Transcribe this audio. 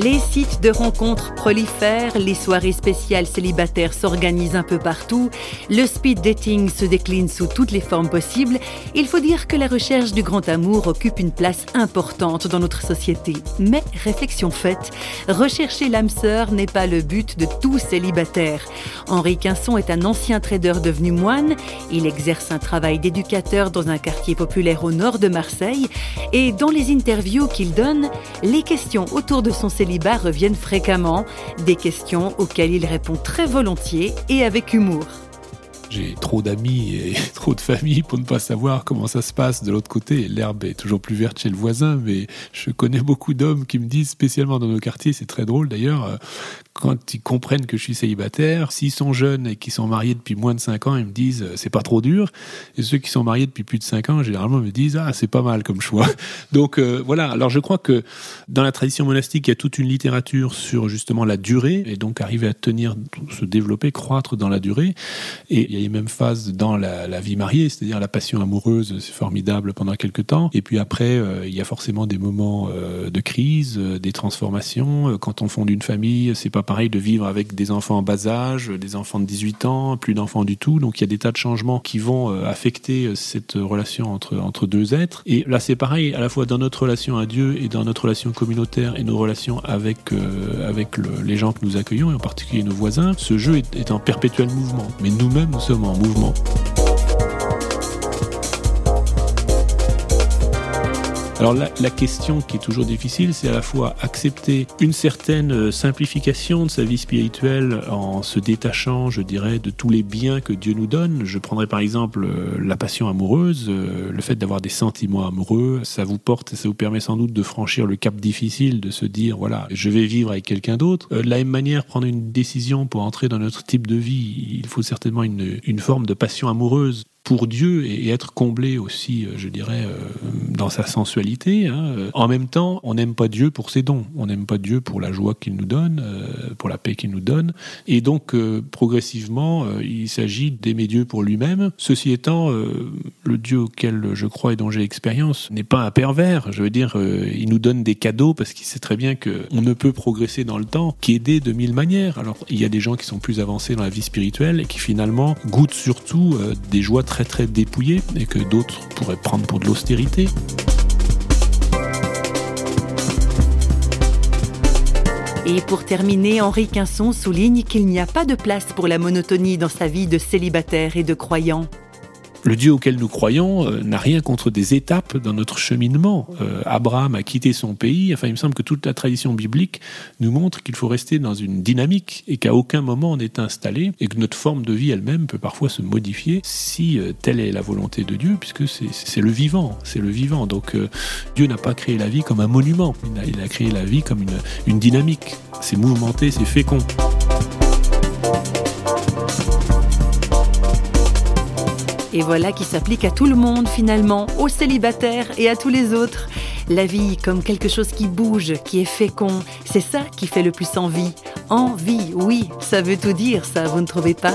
Les sites de rencontres prolifèrent, les soirées spéciales célibataires s'organisent un peu partout, le speed dating se décline sous toutes les formes possibles. Il faut dire que la recherche du grand amour occupe une place importante dans notre société. Mais réflexion faite, rechercher l'âme sœur n'est pas le but de tout célibataire. Henri Quinson est un ancien trader devenu moine. Il exerce un travail d'éducateur dans un quartier populaire au nord de Marseille. Et dans les interviews qu'il donne, les questions autour de son célibat reviennent fréquemment, des questions auxquelles il répond très volontiers et avec humour. J'ai trop d'amis et trop de familles pour ne pas savoir comment ça se passe de l'autre côté. L'herbe est toujours plus verte chez le voisin, mais je connais beaucoup d'hommes qui me disent, spécialement dans nos quartiers, c'est très drôle d'ailleurs, euh, quand ils comprennent que je suis célibataire, s'ils sont jeunes et qui sont mariés depuis moins de 5 ans, ils me disent euh, c'est pas trop dur. Et ceux qui sont mariés depuis plus de 5 ans, généralement me disent ah c'est pas mal comme choix. Donc euh, voilà, alors je crois que dans la tradition monastique, il y a toute une littérature sur justement la durée et donc arriver à tenir, se développer, croître dans la durée. Et il y a les mêmes phases dans la, vie mariée, c'est-à-dire la passion amoureuse, c'est formidable pendant quelques temps. Et puis après, euh, il y a forcément des moments de crise, des transformations. Quand on fonde une famille, c'est pas pareil de vivre avec des enfants en bas âge, des enfants de 18 ans, plus d'enfants du tout. Donc il y a des tas de changements qui vont euh, affecter euh, cette relation entre, entre deux êtres. Et là c'est pareil, à la fois dans notre relation à Dieu et dans notre relation communautaire et nos relations avec, euh, avec les gens que nous accueillons, et en particulier nos voisins, ce jeu est, est en perpétuel mouvement. Mais nous-mêmes, nous en mouvement. Alors la, la, question qui est toujours difficile, c'est à la fois accepter une certaine euh, simplification de sa vie spirituelle en se détachant, je dirais, de tous les biens que Dieu nous donne. Je prendrais par exemple euh, la passion amoureuse, euh, le fait d'avoir des sentiments amoureux, ça vous porte ça vous permet sans doute de franchir le cap difficile, de se dire, voilà, je vais vivre avec quelqu'un d'autre. de la même manière, prendre une décision pour entrer dans notre type de vie, il faut certainement une, une forme de passion amoureuse pour Dieu et être comblé aussi, euh, je dirais, euh, dans sa sensualité. Hein. En même temps, on n'aime pas Dieu pour ses dons. On n'aime pas Dieu pour la joie qu'il nous donne, euh, pour la paix qu'il nous donne. Et donc, progressivement, il s'agit d'aimer Dieu pour lui-même. Ceci étant, le Dieu auquel je crois et dont j'ai expérience n'est pas un pervers. Je veux dire, il nous donne des cadeaux parce qu'il sait très bien qu'on ne peut progresser dans le temps qu'aider de mille manières. Alors, il y a des gens qui sont plus avancés dans la vie spirituelle et qui finalement goûtent surtout des joies très très dépouillé et que d'autres pourraient prendre pour de l'austérité. Et pour terminer, Henri Quinson souligne qu'il n'y a pas de place pour la monotonie dans sa vie de célibataire et de croyant. Le Dieu auquel nous croyons euh, n'a rien contre des étapes dans notre cheminement. Euh, Abraham a quitté son pays. Enfin, il me semble que toute la tradition biblique nous montre qu'il faut rester dans une dynamique et qu'à aucun moment on est installé et que notre forme de vie elle-même peut parfois se modifier si euh, telle est la volonté de Dieu, puisque c'est le vivant, c'est le vivant. Donc Dieu n'a pas créé la vie comme un monument. Il a, créé la vie comme une dynamique. C'est mouvementé, c'est fécond. Et voilà qui s'applique à tout le monde finalement, aux célibataires et à tous les autres. La vie comme quelque chose qui bouge, qui est fécond, c'est ça qui fait le plus envie. Envie, oui, ça veut tout dire, ça, vous ne trouvez pas?